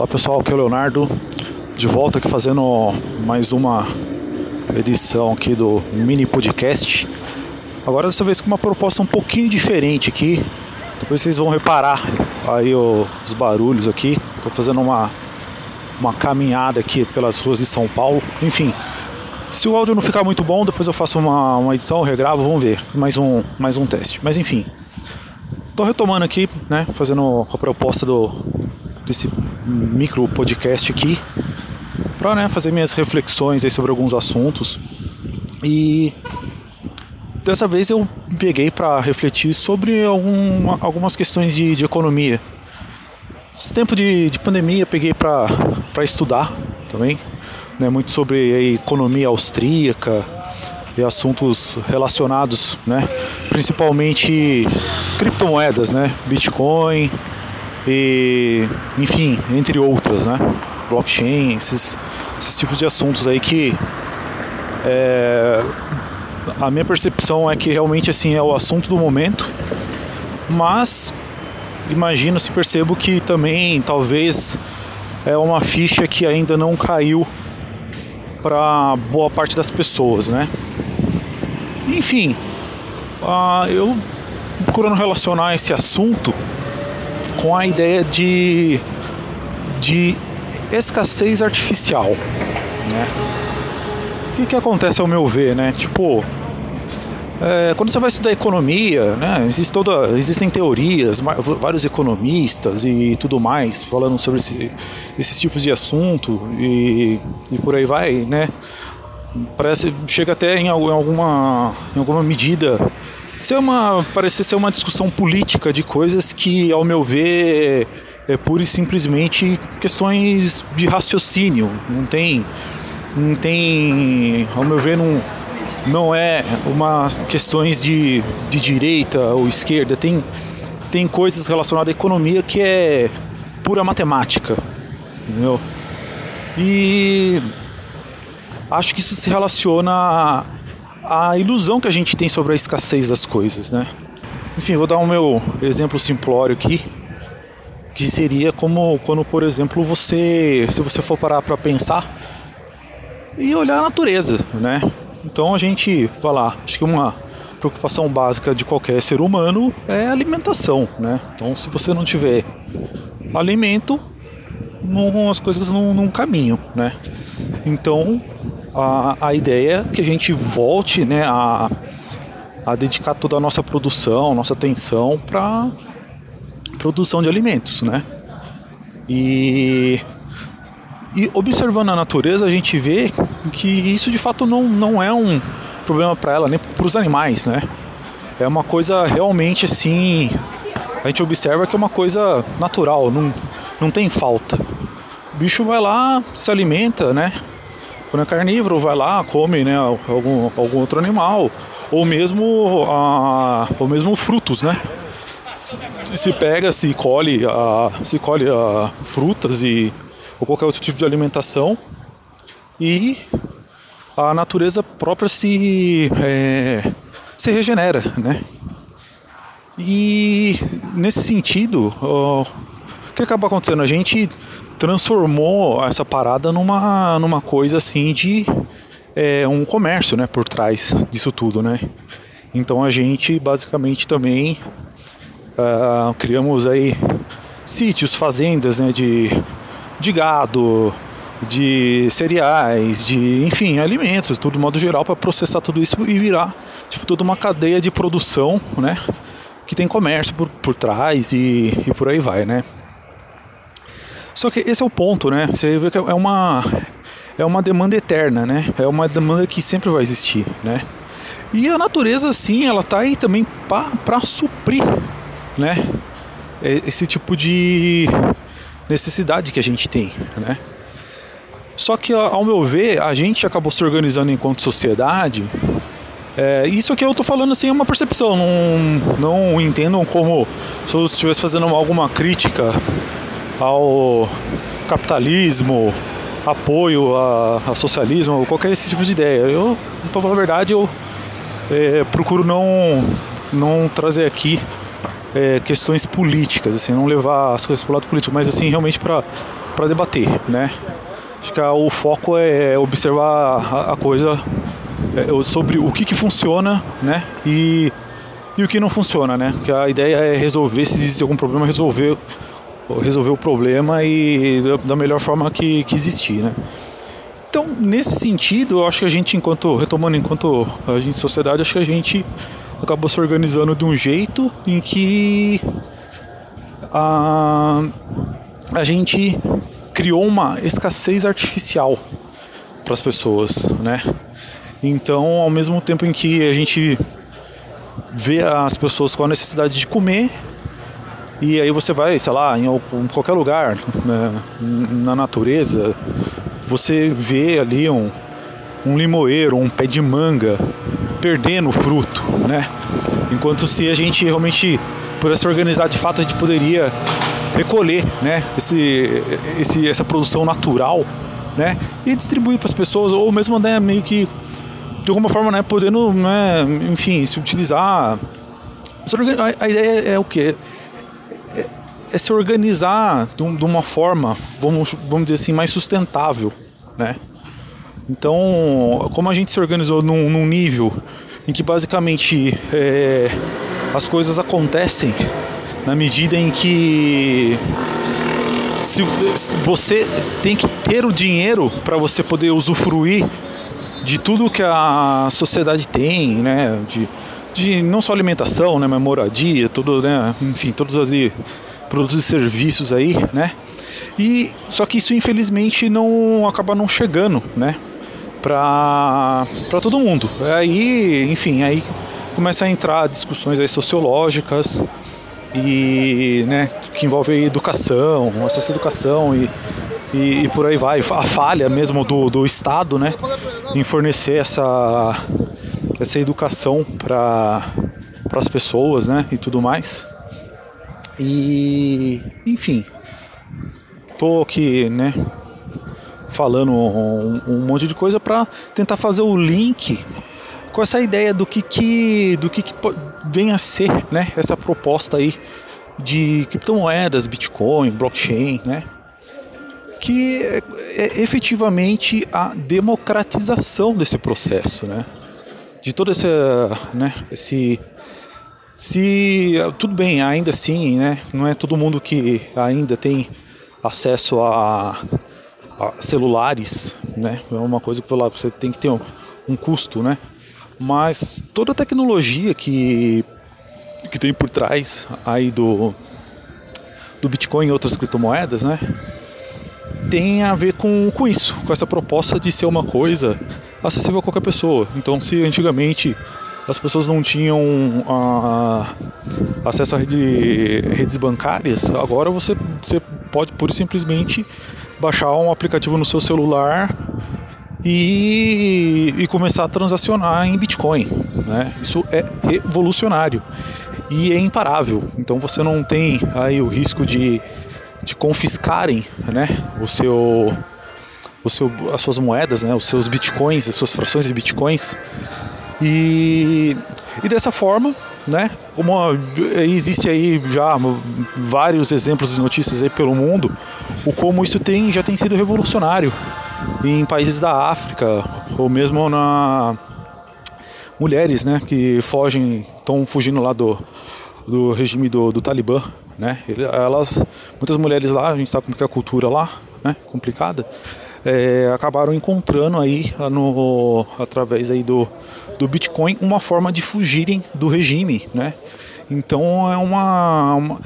Olá pessoal, aqui é o Leonardo, de volta aqui fazendo mais uma edição aqui do mini podcast. Agora dessa vez com uma proposta um pouquinho diferente aqui. Depois vocês vão reparar aí os barulhos aqui. Estou fazendo uma, uma caminhada aqui pelas ruas de São Paulo. Enfim, se o áudio não ficar muito bom, depois eu faço uma, uma edição, regravo, vamos ver. Mais um, mais um teste. Mas enfim, estou retomando aqui, né? Fazendo a proposta do, desse micro podcast aqui para né, fazer minhas reflexões aí sobre alguns assuntos e dessa vez eu peguei para refletir sobre algum, algumas questões de, de, economia. Esse tempo de, de pandemia peguei para estudar também, né, muito sobre a economia austríaca e assuntos relacionados, né, principalmente criptomoedas, né, Bitcoin, e enfim, entre outras, né? Blockchain, esses, esses tipos de assuntos aí que é, a minha percepção é que realmente assim é o assunto do momento, mas imagino se percebo que também talvez é uma ficha que ainda não caiu para boa parte das pessoas, né? Enfim, uh, eu procurando relacionar esse assunto com a ideia de, de escassez artificial. Né? O que, que acontece ao meu ver, né? Tipo, é, quando você vai estudar economia, né, existe toda, existem teorias, vários economistas e tudo mais falando sobre esse, esses tipos de assunto e, e por aí vai, né? Parece chega até em alguma, em alguma medida ser uma parecer ser uma discussão política de coisas que, ao meu ver, é pura e simplesmente questões de raciocínio. Não tem, não tem, ao meu ver, não, não é uma questões de, de direita ou esquerda. Tem, tem coisas relacionadas à economia que é pura matemática, entendeu? E acho que isso se relaciona a ilusão que a gente tem sobre a escassez das coisas, né? Enfim, vou dar o um meu exemplo simplório aqui, que seria como quando, por exemplo, você, se você for parar para pensar e olhar a natureza, né? Então a gente, vai lá, acho que uma preocupação básica de qualquer ser humano é alimentação, né? Então, se você não tiver alimento, não, as coisas não, não caminham, né? Então, a, a ideia é que a gente volte né, a, a dedicar toda a nossa produção, nossa atenção para produção de alimentos, né? E, e observando a natureza, a gente vê que isso de fato não, não é um problema para ela, nem para os animais, né? É uma coisa realmente assim. A gente observa que é uma coisa natural, não, não tem falta. O bicho vai lá, se alimenta, né? Quando é carnívoro, vai lá, come né, algum, algum outro animal, ou mesmo, a, ou mesmo frutos, né? Se pega, se colhe, a, se colhe a, frutas e ou qualquer outro tipo de alimentação e a natureza própria se, é, se regenera, né? E nesse sentido, o que acaba acontecendo? A gente transformou essa parada numa, numa coisa assim de é, um comércio, né, por trás disso tudo, né? Então a gente basicamente também uh, criamos aí sítios, fazendas, né, de, de gado, de cereais, de enfim, alimentos, tudo de modo geral para processar tudo isso e virar tipo toda uma cadeia de produção, né? Que tem comércio por, por trás e, e por aí vai, né? Só que esse é o ponto, né? Você vê que é uma é uma demanda eterna, né? É uma demanda que sempre vai existir, né? E a natureza, sim, ela tá aí também para suprir, né? Esse tipo de necessidade que a gente tem, né? Só que, ao meu ver, a gente acabou se organizando enquanto sociedade. É, isso que eu tô falando assim é uma percepção, não, não entendam como se eu estivesse fazendo alguma crítica ao capitalismo, apoio ao socialismo, qualquer esse tipo de ideia. Eu, para falar a verdade, eu é, procuro não, não trazer aqui é, questões políticas, assim, não levar as coisas para o lado político, mas assim realmente para para debater, né? Acho que o foco é observar a, a coisa é, sobre o que, que funciona, né? E, e o que não funciona, né? Porque a ideia é resolver, se existe algum problema, resolver, resolver o problema e da, melhor forma que, que existir, né? Então, nesse sentido, eu acho que a gente, enquanto, retomando, enquanto a gente sociedade, acho que a gente acabou se organizando de um jeito em que a, a gente criou uma escassez artificial para as pessoas, né? Então, ao mesmo tempo em que a gente vê as pessoas com a necessidade de comer, e aí você vai, sei lá, em, qualquer lugar, né, na natureza, você vê ali um, um limoeiro, um pé de manga perdendo fruto, né? Enquanto se a gente realmente pudesse organizar de fato, a gente poderia recolher, né, esse, esse, essa produção natural, né, e distribuir para as pessoas, ou mesmo né, meio que de alguma forma, né, podendo, né, enfim, se utilizar. A, ideia é o quê? É, se organizar de, uma forma, vamos, vamos dizer assim, mais sustentável, né? Então, como a gente se organizou num, num nível em que basicamente é, as coisas acontecem na medida em que se, se você tem que ter o dinheiro para você poder usufruir de tudo que a sociedade tem, né? De, de não só alimentação, né? Mas moradia, tudo, né? Enfim, todos os produtos e serviços aí, né? E só que isso infelizmente não acaba não chegando, né? Para para todo mundo. Aí, enfim, aí começa a entrar discussões aí sociológicas, e né, que envolve educação, acesso à educação e, e, e, por aí vai. A falha mesmo do, do Estado né, em fornecer essa, essa educação para as pessoas né, e tudo mais. E enfim, tô aqui né, falando um, um monte de coisa para tentar fazer o link com essa ideia do que, que do que, que vem a ser né, essa proposta aí de criptomoedas, Bitcoin, blockchain, né? que é, é efetivamente a democratização desse processo, né? De todo esse, né, esse se tudo bem, ainda assim, né, não é todo mundo que ainda tem acesso a, a celulares, né? É uma coisa que lá, você tem que ter um, um custo, né? Mas toda a tecnologia que, que tem por trás aí do, do Bitcoin e outras criptomoedas, né? Tem a ver com, com isso, com essa proposta de ser uma coisa acessível a qualquer pessoa. Então, se antigamente as pessoas não tinham a, acesso a rede, redes bancárias, agora você, você pode pura e simplesmente baixar um aplicativo no seu celular e, e começar a transacionar em Bitcoin. Né? Isso é revolucionário e é imparável. Então você não tem aí o risco de, de confiscarem né, o seu, o seu, as suas moedas, né, os seus bitcoins, as suas frações de bitcoins. E, e dessa forma, né, como existe aí já vários exemplos de notícias aí pelo mundo, o como isso tem, já tem sido revolucionário em países da África ou mesmo na mulheres, né, que fogem, estão fugindo lá do, do regime do, do Talibã, né? Elas, muitas mulheres lá, a gente sabe como é a cultura lá, né, complicada, é, acabaram encontrando aí no através aí do, do Bitcoin uma forma de fugirem do regime, né? Então é uma, uma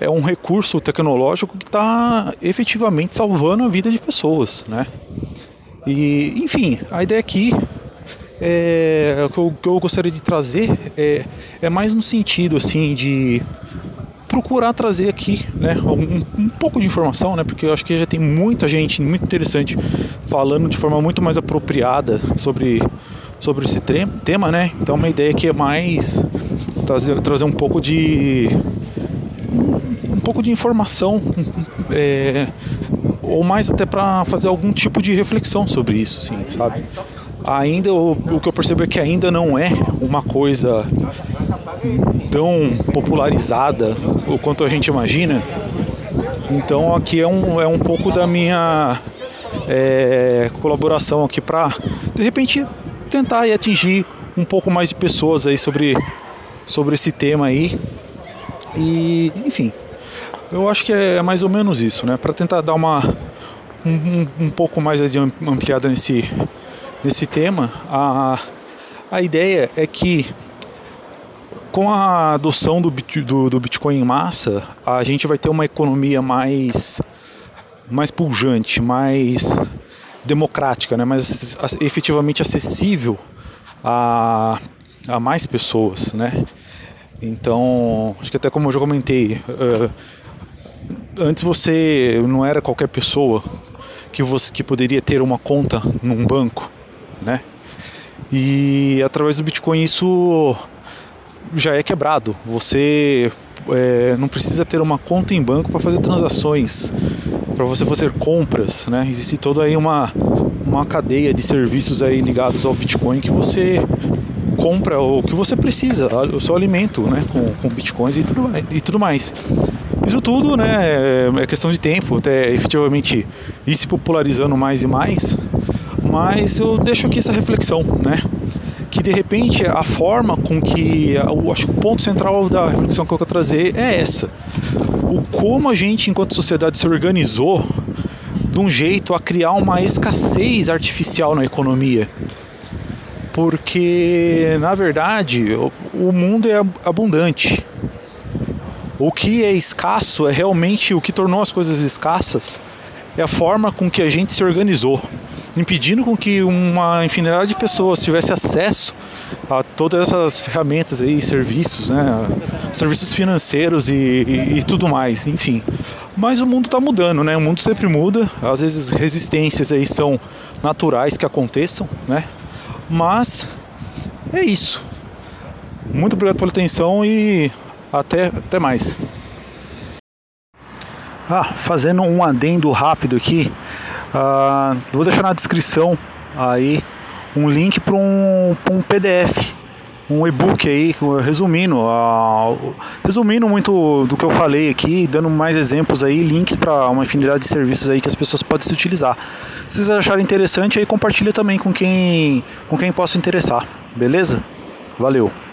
é um recurso tecnológico que está efetivamente salvando a vida de pessoas, né? E, enfim, a ideia aqui é, o que eu, gostaria de trazer é, é mais no sentido assim de procurar trazer aqui né, um, um, pouco de informação, né, porque eu acho que já tem muita gente muito interessante falando de forma muito mais apropriada sobre, sobre esse tema, né? Então uma ideia que é mais trazer, trazer um pouco de um pouco de informação é, ou mais até para fazer algum tipo de reflexão sobre isso, sim, sabe? Ainda o, o que eu percebo é que ainda não é uma coisa tão popularizada o quanto a gente imagina. Então aqui é um, é um pouco da minha é, colaboração aqui para de repente tentar atingir um pouco mais de pessoas aí sobre, sobre esse tema aí. E enfim, eu acho que é mais ou menos isso, né? Para tentar dar uma um, um, pouco mais de ampliada nesse, nesse tema, a, a ideia é que com a adoção do, do, do Bitcoin em massa, a gente vai ter uma economia mais, mais pujante, mais democrática, né? mais efetivamente acessível a, a mais pessoas. Né? Então, acho que até como eu já comentei, uh, antes você não era qualquer pessoa que você que poderia ter uma conta num banco, né? E através do Bitcoin isso já é quebrado. Você é, não precisa ter uma conta em banco para fazer transações, para você fazer compras, né? Existe toda aí uma, uma cadeia de serviços aí ligados ao Bitcoin que você compra o que você precisa, o seu alimento, né? Com, com bitcoins e tudo, e tudo mais. Isso tudo, né? É questão de tempo, até efetivamente ir se popularizando mais e mais. Mas eu deixo aqui essa reflexão, né? De repente a forma com que eu acho que o ponto central da reflexão que eu quero trazer é essa. O como a gente enquanto sociedade se organizou de um jeito a criar uma escassez artificial na economia. Porque na verdade o mundo é abundante. O que é escasso é realmente o que tornou as coisas escassas é a forma com que a gente se organizou impedindo com que uma infinidade de pessoas tivesse acesso a todas essas ferramentas aí, serviços, né? serviços financeiros e, e, e tudo mais, enfim. Mas o mundo está mudando, né? O mundo sempre muda. Às vezes resistências aí são naturais que aconteçam, né? Mas é isso. Muito obrigado pela atenção e até, até mais. Ah, fazendo um adendo rápido aqui, Uh, vou deixar na descrição aí um link para um, um PDF, um e-book aí, resumindo, uh, resumindo muito do que eu falei aqui, dando mais exemplos aí, links para uma infinidade de serviços aí que as pessoas podem se utilizar. Se vocês acharem interessante, aí compartilha também com quem, com quem possa interessar, beleza? Valeu!